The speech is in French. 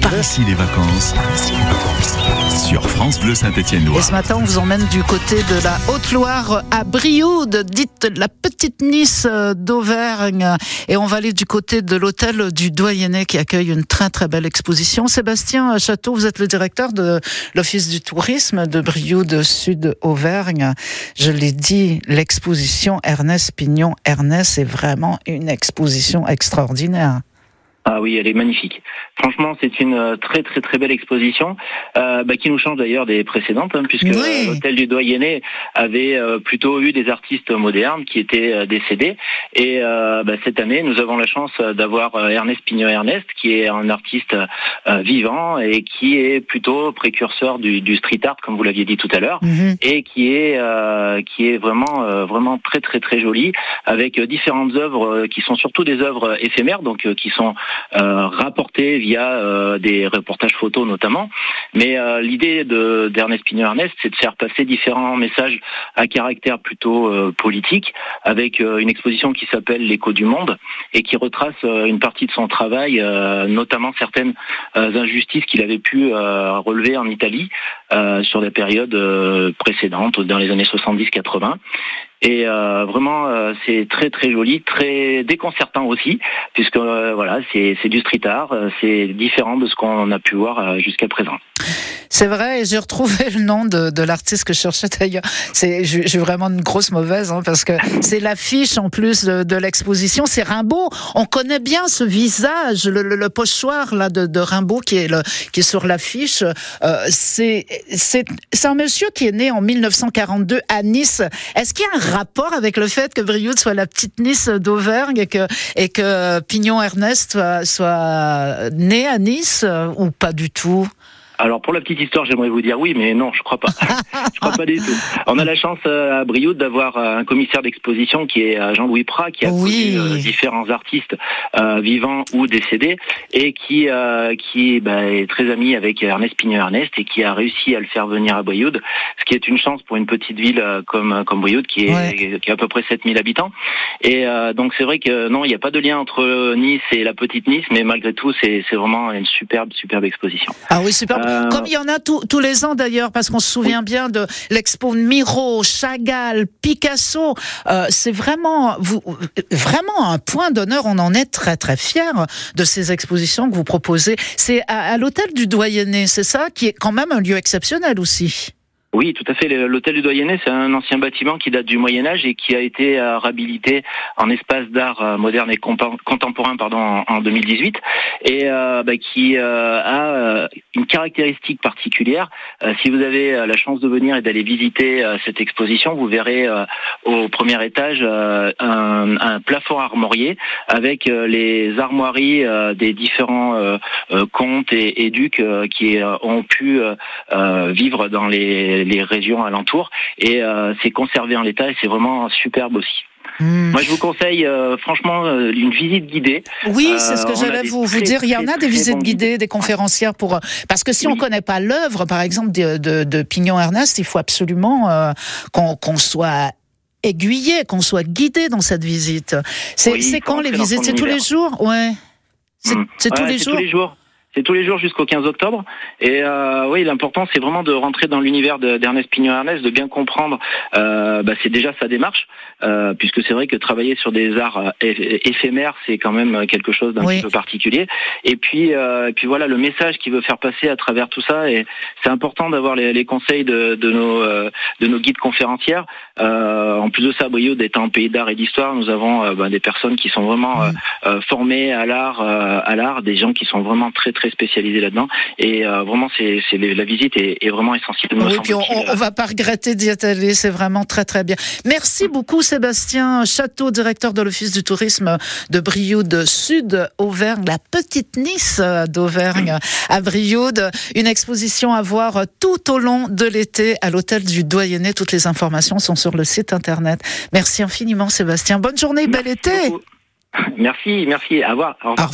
Par ici les vacances. Sur France Bleu Saint-Étienne-Loire. Et ce matin, on vous emmène du côté de la Haute-Loire à Brioude, dite la petite Nice euh, d'Auvergne. Et on va aller du côté de l'hôtel du Doyenné qui accueille une très très belle exposition. Sébastien Château, vous êtes le directeur de l'Office du tourisme de Brioude Sud-Auvergne. Je l'ai dit, l'exposition Ernest Pignon Ernest est vraiment une exposition extraordinaire. Ah oui, elle est magnifique. Franchement, c'est une euh, très très très belle exposition euh, bah, qui nous change d'ailleurs des précédentes, hein, puisque Oui. l'hôtel du Doyenné avait euh, plutôt eu des artistes modernes qui étaient euh, décédés. Et euh, bah, cette année, nous avons la chance d'avoir euh, Ernest Pignot Ernest, qui est un artiste euh, vivant et qui est plutôt précurseur du, du street art, comme vous l'aviez dit tout à l'heure Mhm. et qui est euh, qui est vraiment euh, vraiment très très très joli avec euh, différentes œuvres euh, qui sont surtout des œuvres éphémères donc euh, qui sont euh, rapportées via euh, des reportages photos notamment. Mais euh, l'idée de d'Ernest Pignot Ernest c'est de faire passer différents messages à caractère plutôt euh, politique avec euh, une exposition qui s'appelle l'écho du monde et qui retrace euh, une partie de son travail euh, notamment certaines euh, injustices qu'il avait pu euh, relever en Italie euh, sur des périodes euh, précédentes, dans les années 70-80. Et euh, vraiment, euh, c'est très très joli, très déconcertant aussi, puisque voilà, c'est du street art, c'est différent de ce qu'on a pu voir jusqu'à présent. C'est vrai, et j'ai retrouvé le nom de, de l'artiste que je cherchais d'ailleurs. C'est, j'ai j'ai vraiment une grosse mauvaise, hein, parce que c'est l'affiche en plus de, de l'exposition. C'est Rimbaud. On connaît bien ce visage, le, le, le pochoir là de, de Rimbaud qui est le, qui est sur l'affiche. Euh, c'est, c'est, c'est un monsieur qui est né en 1942 à Nice. Est-ce qu'il y a un rapport avec le fait que Brioude soit la petite Nice d'Auvergne et que, et que Pignon Ernest soit, soit né à Nice euh, ou pas du tout? Alors pour la petite histoire, j'aimerais vous dire oui, mais non, je crois pas. je crois pas du tout. On a la chance euh, à Brioude d'avoir euh, un commissaire d'exposition qui est euh, Jean-Louis Prat, qui a Oui. connu différents artistes euh, vivants ou décédés et qui euh, qui bah, est très ami avec Ernest Pignot Ernest et qui a réussi à le faire venir à Brioude, ce qui est une chance pour une petite ville comme comme Brioude qui est Ouais. qui a à peu près 7000 habitants. Et euh, donc c'est vrai que non, il n'y a pas de lien entre Nice et la petite Nice, mais malgré tout, c'est c'est vraiment une superbe superbe exposition. Ah oui, super. Euh, Comme il y en a tous- les ans d'ailleurs, parce qu'on se souvient bien de l'expo Miro, Chagall, Picasso. Euh, c'est vraiment, vous, vraiment un point d'honneur. On en est très très fiers de ces expositions que vous proposez. C'est à, à l'hôtel du Doyenné, c'est ça, qui est quand même un lieu exceptionnel aussi. Oui, tout à fait. L'hôtel du Doyenné, c'est un ancien bâtiment qui date du Moyen Âge et qui a été euh, réhabilité en espace d'art euh, moderne et contemporain pardon, en, en 2018 et euh, bah, qui euh, a euh, une caractéristique particulière. Si vous avez la chance de venir et d'aller visiter cette exposition, vous verrez au premier étage un, un plafond armorié avec les armoiries des différents comtes et, et ducs qui ont pu vivre dans les, les régions alentours et euh, c'est conservé en l'état et c'est vraiment superbe aussi. Hmm. Moi je vous conseille euh, franchement euh, une visite guidée. Oui, c'est ce que j'allais vous, vous dire. Il y en a des visites guidées, des conférencières pour. Parce que si on Oui. connaît pas l'œuvre, par exemple, de, de, de Pignon Ernest, il faut absolument qu'on soit aiguillé, qu'on soit guidé dans cette visite. C'est Oui, quand les visites? C'est tous les jours? Ouais. C'est tous les jours tous les jours. C'est tous les jours jusqu'au 15 octobre. Et euh, oui, l'important, c'est vraiment de rentrer dans l'univers de- d'Ernest Pignot Ernest, de bien comprendre. Euh, bah, c'est déjà sa démarche, euh, puisque c'est vrai que travailler sur des arts euh, éph- éphémères, c'est quand même quelque chose d'un Oui. petit peu particulier. Et puis, euh, et puis voilà, le message qu'il veut faire passer à travers tout ça. Et c'est important d'avoir les, les conseils de, de nos euh, de nos guides conférencières. Euh, en plus de ça, Brioude étant un pays d'art et d'histoire, nous avons euh, bah, des personnes qui sont vraiment euh, euh, formés à l'art, euh, à l'art, des gens qui sont vraiment très très spécialisés là-dedans. Et euh, vraiment, c'est, c'est la visite est, est vraiment essentielle. Oui, puis on, on va pas regretter d'y être allé, c'est vraiment très très bien. Merci beaucoup Sébastien Château, directeur de l'Office du tourisme de Brioude Sud, Auvergne, la petite Nice d'Auvergne à Brioude. Une exposition à voir tout au long de l'été à l'hôtel du Doyenné. Toutes les informations sont sur le site internet. Merci infiniment Sébastien. Bonne journée, bel Merci été. beaucoup. Merci, merci. À voir. Au revoir.